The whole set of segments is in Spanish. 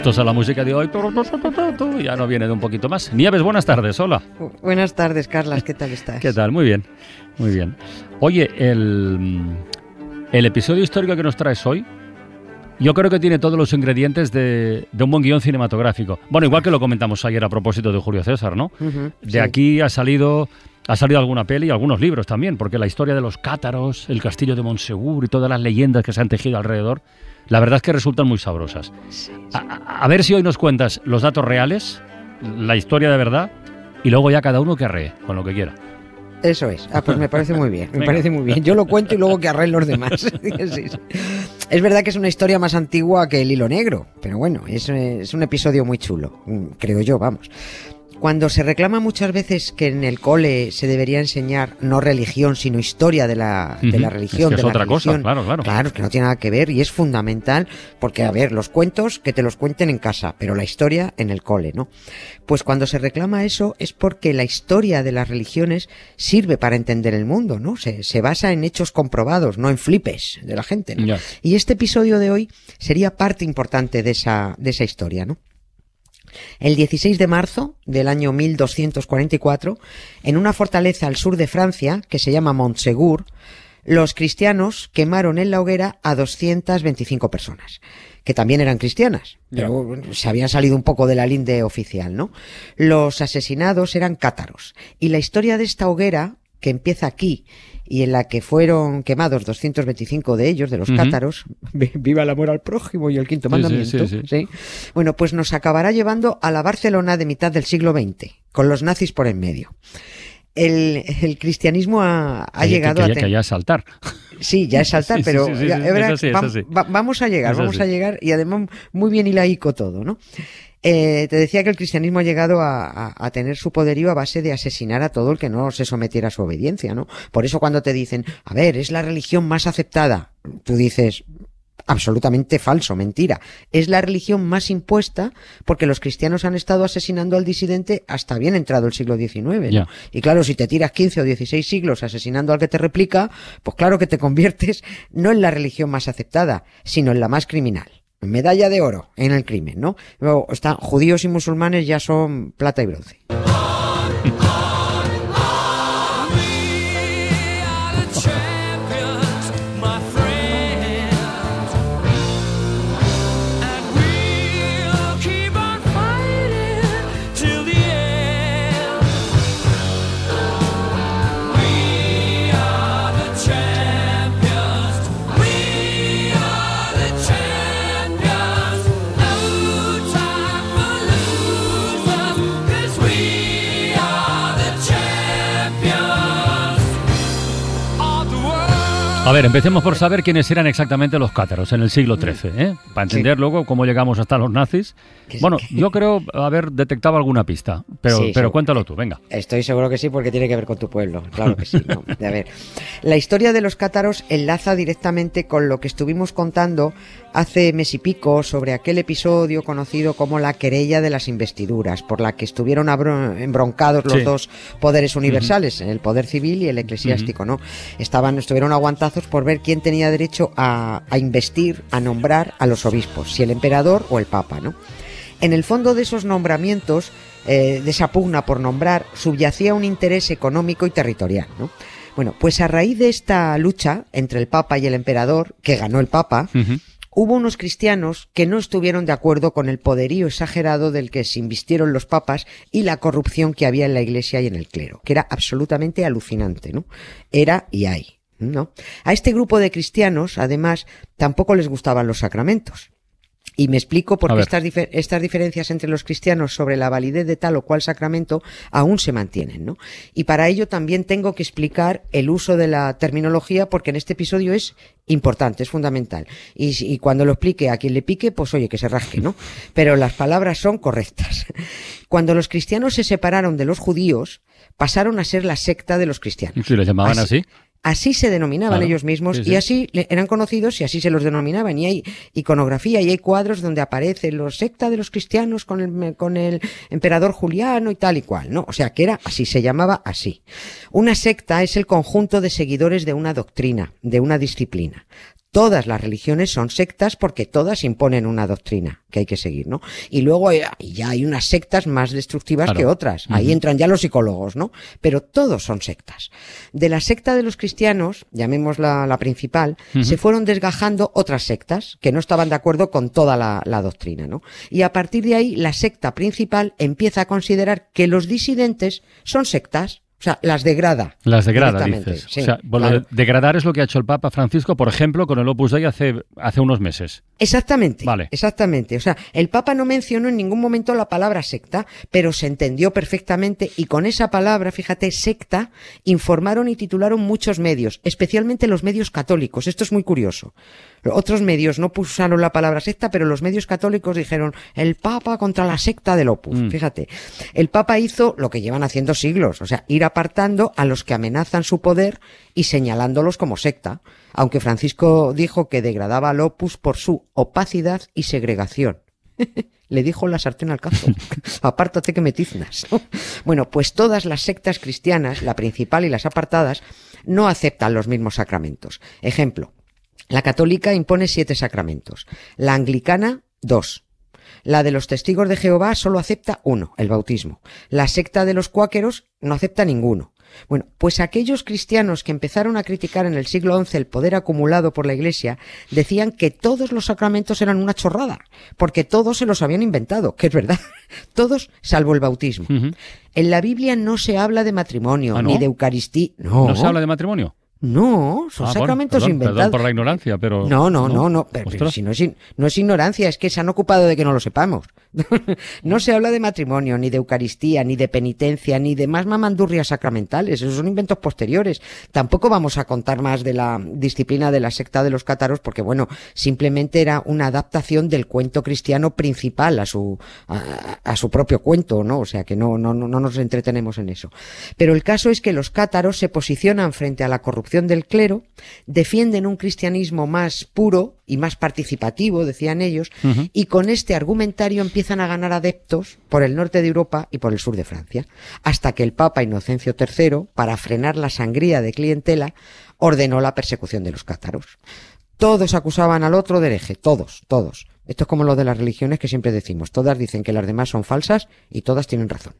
Ya puestos a la música de hoy, ya no viene de un poquito más. Nieves, buenas tardes, hola. Buenas tardes, Carlas, ¿qué tal estás? ¿Qué tal? Muy bien, muy bien. Oye, el, el episodio histórico que nos traes hoy, yo creo que tiene todos los ingredientes de, de, un buen guion cinematográfico. Bueno, igual que lo comentamos ayer a propósito de Julio César, ¿no? Uh -huh, de sí. aquí ha salido, ha salido alguna peli y algunos libros también, porque la historia de los cátaros, el castillo de Monsegur y todas las leyendas que se han tejido alrededor, la verdad es que resultan muy sabrosas. A, a ver si hoy nos cuentas los datos reales, la historia de verdad, y luego ya cada uno que arree con lo que quiera. Eso es. Ah, pues me parece muy bien. Me Venga. parece muy bien. Yo lo cuento y luego que arreglen los demás. sí, sí. Es verdad que es una historia más antigua que el hilo negro, pero bueno, es, es un episodio muy chulo, creo yo, vamos. Cuando se reclama muchas veces que en el cole se debería enseñar no religión, sino historia de la, de la religión. Es, que es de otra la religión, cosa, claro, claro. Claro, que no tiene nada que ver y es fundamental porque, a ver, los cuentos que te los cuenten en casa, pero la historia en el cole, ¿no? Pues cuando se reclama eso es porque la historia de las religiones sirve para entender el mundo, ¿no? Se, se basa en hechos comprobados, no en flipes de la gente, ¿no? Y este episodio de hoy sería parte importante de esa, de esa historia, ¿no? El 16 de marzo del año 1244, en una fortaleza al sur de Francia, que se llama Montsegur, los cristianos quemaron en la hoguera a 225 personas, que también eran cristianas, pero se habían salido un poco de la linde oficial, ¿no? Los asesinados eran cátaros, y la historia de esta hoguera, que empieza aquí y en la que fueron quemados 225 de ellos, de los uh -huh. cátaros, viva el amor al prójimo y el quinto sí, mandamiento, sí, sí, bueno, pues nos acabará llevando a la Barcelona de mitad del siglo XX, con los nazis por en medio. El, el cristianismo ha, ha que, llegado que, a... Que, que ya es saltar. Sí, ya es saltar, pero ya, verá, así, va, va, vamos a llegar, vamos a llegar y además muy bien hilaico todo, ¿no? Eh, te decía que el cristianismo ha llegado a, a, a, tener su poderío a base de asesinar a todo el que no se sometiera a su obediencia, ¿no? Por eso cuando te dicen, a ver, es la religión más aceptada, tú dices, absolutamente falso, mentira. Es la religión más impuesta porque los cristianos han estado asesinando al disidente hasta bien entrado el siglo XIX. ¿no? Yeah. Y claro, si te tiras 15 o 16 siglos asesinando al que te replica, pues claro que te conviertes no en la religión más aceptada, sino en la más criminal medalla de oro en el crimen, ¿no? Luego están judíos y musulmanes ya son plata y bronce. A ver, empecemos por saber quiénes eran exactamente los cátaros en el siglo XIII, ¿eh? para entender sí. luego cómo llegamos hasta los nazis. Bueno, yo creo haber detectado alguna pista, pero, sí, pero cuéntalo tú, venga. Estoy seguro que sí, porque tiene que ver con tu pueblo, claro que sí. No. A ver, la historia de los cátaros enlaza directamente con lo que estuvimos contando hace mes y pico sobre aquel episodio conocido como la querella de las investiduras, por la que estuvieron embroncados los sí. dos poderes universales, uh -huh. el poder civil y el eclesiástico, uh -huh. ¿no? Estaban, estuvieron aguantazos por ver quién tenía derecho a, a investir, a nombrar a los obispos, si el emperador o el papa, ¿no? En el fondo de esos nombramientos, eh, de esa pugna por nombrar, subyacía un interés económico y territorial, ¿no? Bueno, pues a raíz de esta lucha entre el Papa y el Emperador, que ganó el Papa, uh -huh hubo unos cristianos que no estuvieron de acuerdo con el poderío exagerado del que se invistieron los papas y la corrupción que había en la iglesia y en el clero, que era absolutamente alucinante, ¿no? Era y hay, ¿no? A este grupo de cristianos, además, tampoco les gustaban los sacramentos. Y me explico por qué estas, estas, diferencias entre los cristianos sobre la validez de tal o cual sacramento aún se mantienen, ¿no? Y para ello también tengo que explicar el uso de la terminología porque en este episodio es importante, es fundamental. Y, y cuando lo explique a quien le pique, pues oye, que se rasque, ¿no? Pero las palabras son correctas. Cuando los cristianos se separaron de los judíos, pasaron a ser la secta de los cristianos. ¿Y le llamaban así? Así se denominaban ellos mismos y así eran conocidos y así se los denominaban. Y hay iconografía y hay cuadros donde aparece los secta de los cristianos con el, con el emperador Juliano y tal y cual, ¿no? O sea que era así, se llamaba así. Una secta es el conjunto de seguidores de una doctrina, de una disciplina. Todas las religiones son sectas porque todas imponen una doctrina que hay que seguir, ¿no? Y luego ya hay unas sectas más destructivas que otras. Ahí entran ya los psicólogos, ¿no? Pero todos son sectas. De la secta de los cristianos, llamémosla la principal, se fueron desgajando otras sectas que no estaban de acuerdo con toda la, la doctrina, ¿no? Y a partir de ahí, la secta principal empieza a considerar que los disidentes son sectas o sea, las degrada. Las degrada, dices. o sea, degradar es lo que ha hecho el Papa Francisco, por ejemplo, con el Opus Dei hace, hace unos meses. Exactamente. Vale. Exactamente. O sea, el Papa no mencionó en ningún momento la palabra secta, pero se entendió perfectamente y con esa palabra, fíjate, secta, informaron y titularon muchos medios, especialmente los medios católicos. Esto es muy curioso. Otros medios no usaron la palabra secta, pero los medios católicos dijeron el Papa contra la secta del Opus. Mm. Fíjate, el Papa hizo lo que llevan haciendo siglos, o sea, ir apartando a los que amenazan su poder y señalándolos como secta, aunque Francisco dijo que degradaba al Opus por su opacidad y segregación. Le dijo la sartén al cazo. Apártate que me tiznas. bueno, pues todas las sectas cristianas, la principal y las apartadas, no aceptan los mismos sacramentos. Ejemplo, la católica impone siete sacramentos, la anglicana dos. La de los testigos de Jehová solo acepta uno, el bautismo. La secta de los cuáqueros no acepta ninguno. Bueno, pues aquellos cristianos que empezaron a criticar en el siglo XI el poder acumulado por la Iglesia decían que todos los sacramentos eran una chorrada, porque todos se los habían inventado, que es verdad, todos salvo el bautismo. En la Biblia no se habla de matrimonio, ¿Ah, ni de Eucaristía. No. ¿No se habla de matrimonio? No, son ah, sacramentos inventados. Perdón por la ignorancia, pero. No, no, no, no. Pero, si no es, no es ignorancia, es que se han ocupado de que no lo sepamos. no se habla de matrimonio, ni de Eucaristía, ni de penitencia, ni de más mamandurrias sacramentales. Esos son inventos posteriores. Tampoco vamos a contar más de la disciplina de la secta de los cátaros, porque bueno, simplemente era una adaptación del cuento cristiano principal a su, a, su propio cuento, ¿no? O sea que no, no, no nos entretenemos en eso. Pero el caso es que los cátaros se posicionan frente a la corrupción del clero, defienden un cristianismo más puro y más participativo, decían ellos, y con este argumentario empiezan a ganar adeptos por el norte de Europa y por el sur de Francia, hasta que el Papa Inocencio III, para frenar la sangría de clientela, ordenó la persecución de los cátaros. Todos acusaban al otro de hereje, todos, todos. Esto es como lo de las religiones que siempre decimos, todas dicen que las demás son falsas y todas tienen razón.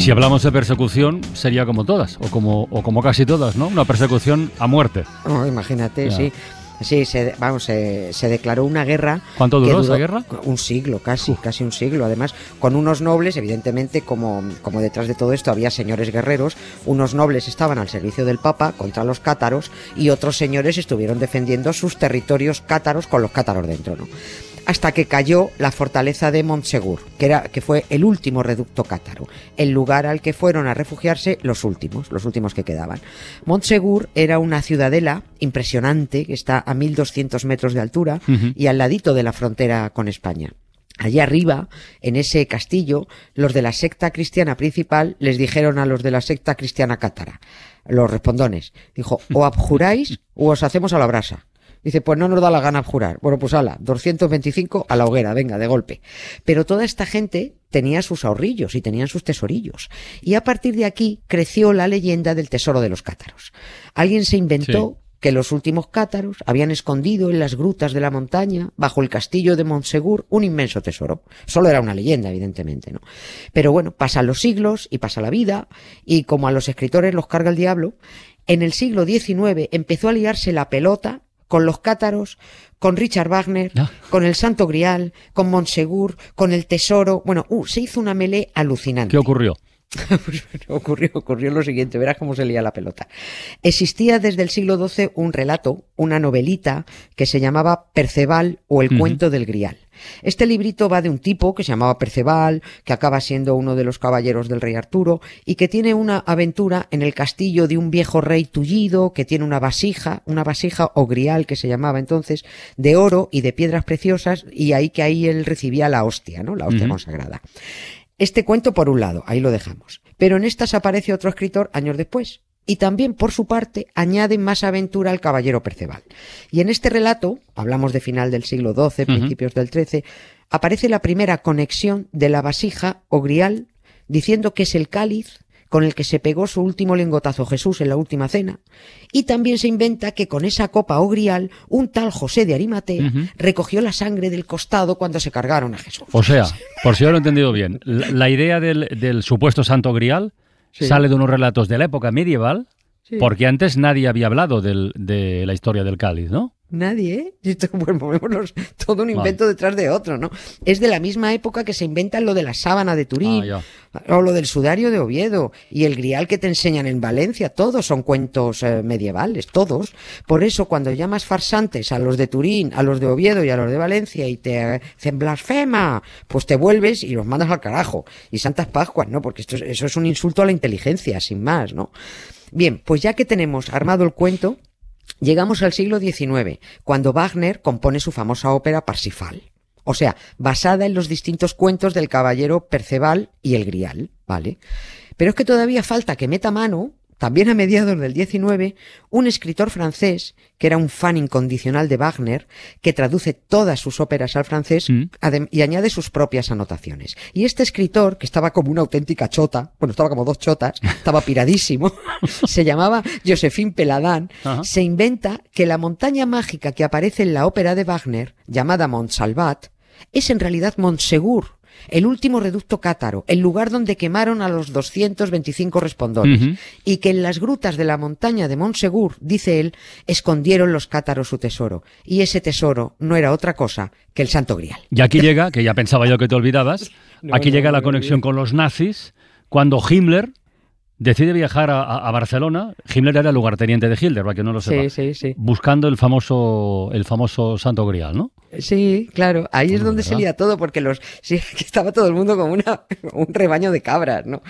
Si hablamos de persecución, sería como todas, o como, o como casi todas, ¿no? Una persecución a muerte. Oh, imagínate, sí. Sí, se, vamos, se, declaró una guerra. ¿Cuánto duró, esa guerra? Un siglo, casi, casi un siglo. Además, con unos nobles, evidentemente, como, como detrás de todo esto había señores guerreros, unos nobles estaban al servicio del Papa contra los cátaros y otros señores estuvieron defendiendo sus territorios cátaros con los cátaros dentro, ¿no? Hasta que cayó la fortaleza de Montsegur, que, era, que fue el último reducto cátaro, el lugar al que fueron a refugiarse los últimos, los últimos que quedaban. Montsegur era una ciudadela impresionante que está a 1200 metros de altura y al ladito de la frontera con España. Allí arriba, en ese castillo, los de la secta cristiana principal les dijeron a los de la secta cristiana cátara, los respondones, dijo, o abjuráis o os hacemos a la brasa. Dice, pues no nos da la gana abjurar. Bueno, pues ala, 225 a la hoguera, venga, de golpe. Pero toda esta gente tenía sus ahorrillos y tenían sus tesorillos. Y a partir de aquí creció la leyenda del tesoro de los cátaros. Alguien se inventó que los últimos cátaros habían escondido en las grutas de la montaña, bajo el castillo de Montsegur, un inmenso tesoro. Solo era una leyenda, evidentemente, ¿no? Pero bueno, pasan los siglos y pasa la vida, y como a los escritores los carga el diablo, en el siglo XIX empezó a liarse la pelota con los cátaros, con Richard Wagner, Ah. con el Santo Grial, con Montsegur, con el Tesoro. Bueno, uh, se hizo una melee alucinante. ¿Qué ocurrió? Ocurrió, ocurrió lo siguiente, verás cómo se lía la pelota. Existía desde el siglo XII un relato, una novelita, que se llamaba Perceval o el cuento del Grial. Este librito va de un tipo que se llamaba Perceval, que acaba siendo uno de los caballeros del rey Arturo, y que tiene una aventura en el castillo de un viejo rey tullido, que tiene una vasija, una vasija o grial que se llamaba entonces, de oro y de piedras preciosas, y ahí que ahí él recibía la hostia, ¿no? La hostia consagrada. Este cuento por un lado, ahí lo dejamos. Pero en estas aparece otro escritor años después. Y también, por su parte, añade más aventura al caballero Perceval. Y en este relato, hablamos de final del siglo XII, principios del XIII, aparece la primera conexión de la vasija o grial, diciendo que es el cáliz con el que se pegó su último lingotazo Jesús en la última cena. Y también se inventa que con esa copa o grial, un tal José de Arimatea recogió la sangre del costado cuando se cargaron a Jesús. O sea, por si yo lo he entendido bien, la, la idea del, del supuesto santo grial Sí. sale de unos relatos de la época medieval, Sí. porque antes nadie había hablado del- de la historia del cáliz, ¿no? Nadie, ¿eh? Bueno, ponemos todo un invento detrás de otro, ¿no? Es de la misma época que se inventa lo de la sábana de Turín, Ah, o lo del sudario de Oviedo, y el grial que te enseñan en Valencia, todos son cuentos eh, medievales, todos. Por eso, cuando llamas farsantes a los de Turín, a los de Oviedo y a los de Valencia, y te dicen blasfema, pues te vuelves y los mandas al carajo. Y Santas Pascuas, ¿no? Porque esto es- eso es un insulto a la inteligencia, sin más, ¿no? Bien, pues ya que tenemos armado el cuento, Llegamos al siglo XIX, cuando Wagner compone su famosa ópera Parsifal. O sea, basada en los distintos cuentos del caballero Perceval y el Grial, ¿vale? Pero es que todavía falta que meta mano, también a mediados del XIX, un escritor francés, que era un fan incondicional de Wagner, que traduce todas sus óperas al francés Mm. y añade sus propias anotaciones. Y este escritor, que estaba como una auténtica chota, bueno, estaba como dos chotas, estaba piradísimo, se llamaba Josephine Peladán, Ajá. se inventa que la montaña mágica que aparece en la ópera de Wagner, llamada Montsalvat, es en realidad Montsegur, el último reducto cátaro, el lugar donde quemaron a los 225 respondores, y que en las grutas de la montaña de Montsegur, dice él, escondieron los cátaros su tesoro, y ese tesoro no era otra cosa que el Santo Grial. Y aquí llega, que ya pensaba yo que te olvidabas, No, aquí no, llega no la conexión con los nazis, cuando Himmler decide viajar a, Barcelona. Himmler era el lugarteniente de Hitler, para que no lo sepa. sí, sí. Buscando el famoso, el famoso Santo Grial, ¿no? Sí, claro, ahí es donde se lía todo, porque los sí, que estaba todo el mundo como una, un rebaño de cabras, ¿no?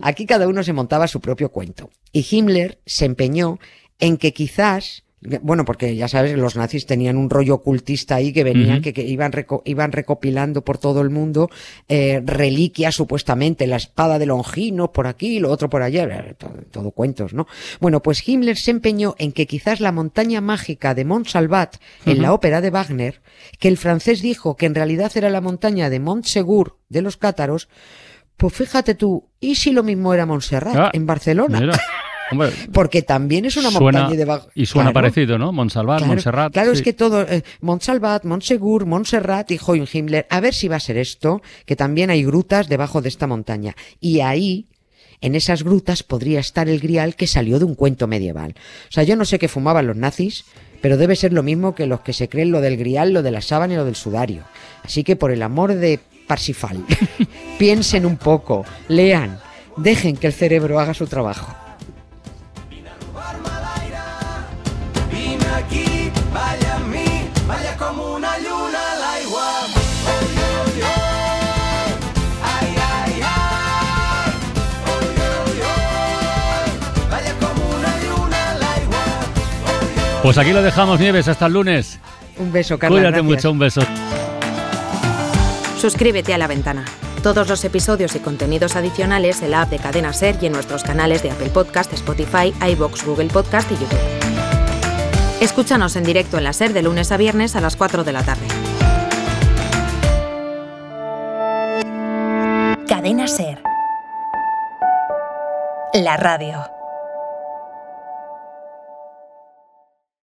Aquí cada uno se montaba su propio cuento. Y Himmler se empeñó en que quizás, bueno, porque ya sabes, los nazis tenían un rollo ocultista ahí que venían, que, que iban, reco- iban recopilando por todo el mundo eh, reliquias supuestamente, la espada de Longino por aquí, lo otro por allá, eh, todo, todo cuentos, ¿no? Bueno, pues Himmler se empeñó en que quizás la montaña mágica de Montsalvat en la ópera de Wagner, que el francés dijo que en realidad era la montaña de Montsegur de los cátaros, pues fíjate tú, ¿y si lo mismo era Montserrat Ah, en Barcelona? Mira, hombre, Porque también es una suena, montaña de y suena Claro. parecido, ¿no? Montsalvat, Claro, Montserrat. Claro, sí. es que todo, eh, Montsalvat, Montsegur, Montserrat y Hohen Himmler, a ver si va a ser esto, que también hay grutas debajo de esta montaña. Y ahí, en esas grutas, podría estar el grial que salió de un cuento medieval. O sea, yo no sé qué fumaban los nazis, pero debe ser lo mismo que los que se creen lo del grial, lo de la sábana y lo del sudario. Así que por el amor de Parsifal, piensen un poco, lean, dejen que el cerebro haga su trabajo. Pues aquí lo dejamos, Nieves, hasta el lunes. Un beso, Carla. Cuídate mucho, un beso. Suscríbete a La Ventana. Todos los episodios y contenidos adicionales en la app de Cadena Ser y en nuestros canales de Apple Podcast, Spotify, iBox, Google Podcast y YouTube. Escúchanos en directo en la Ser de lunes a viernes a las 4 de la tarde. Cadena Ser. La radio.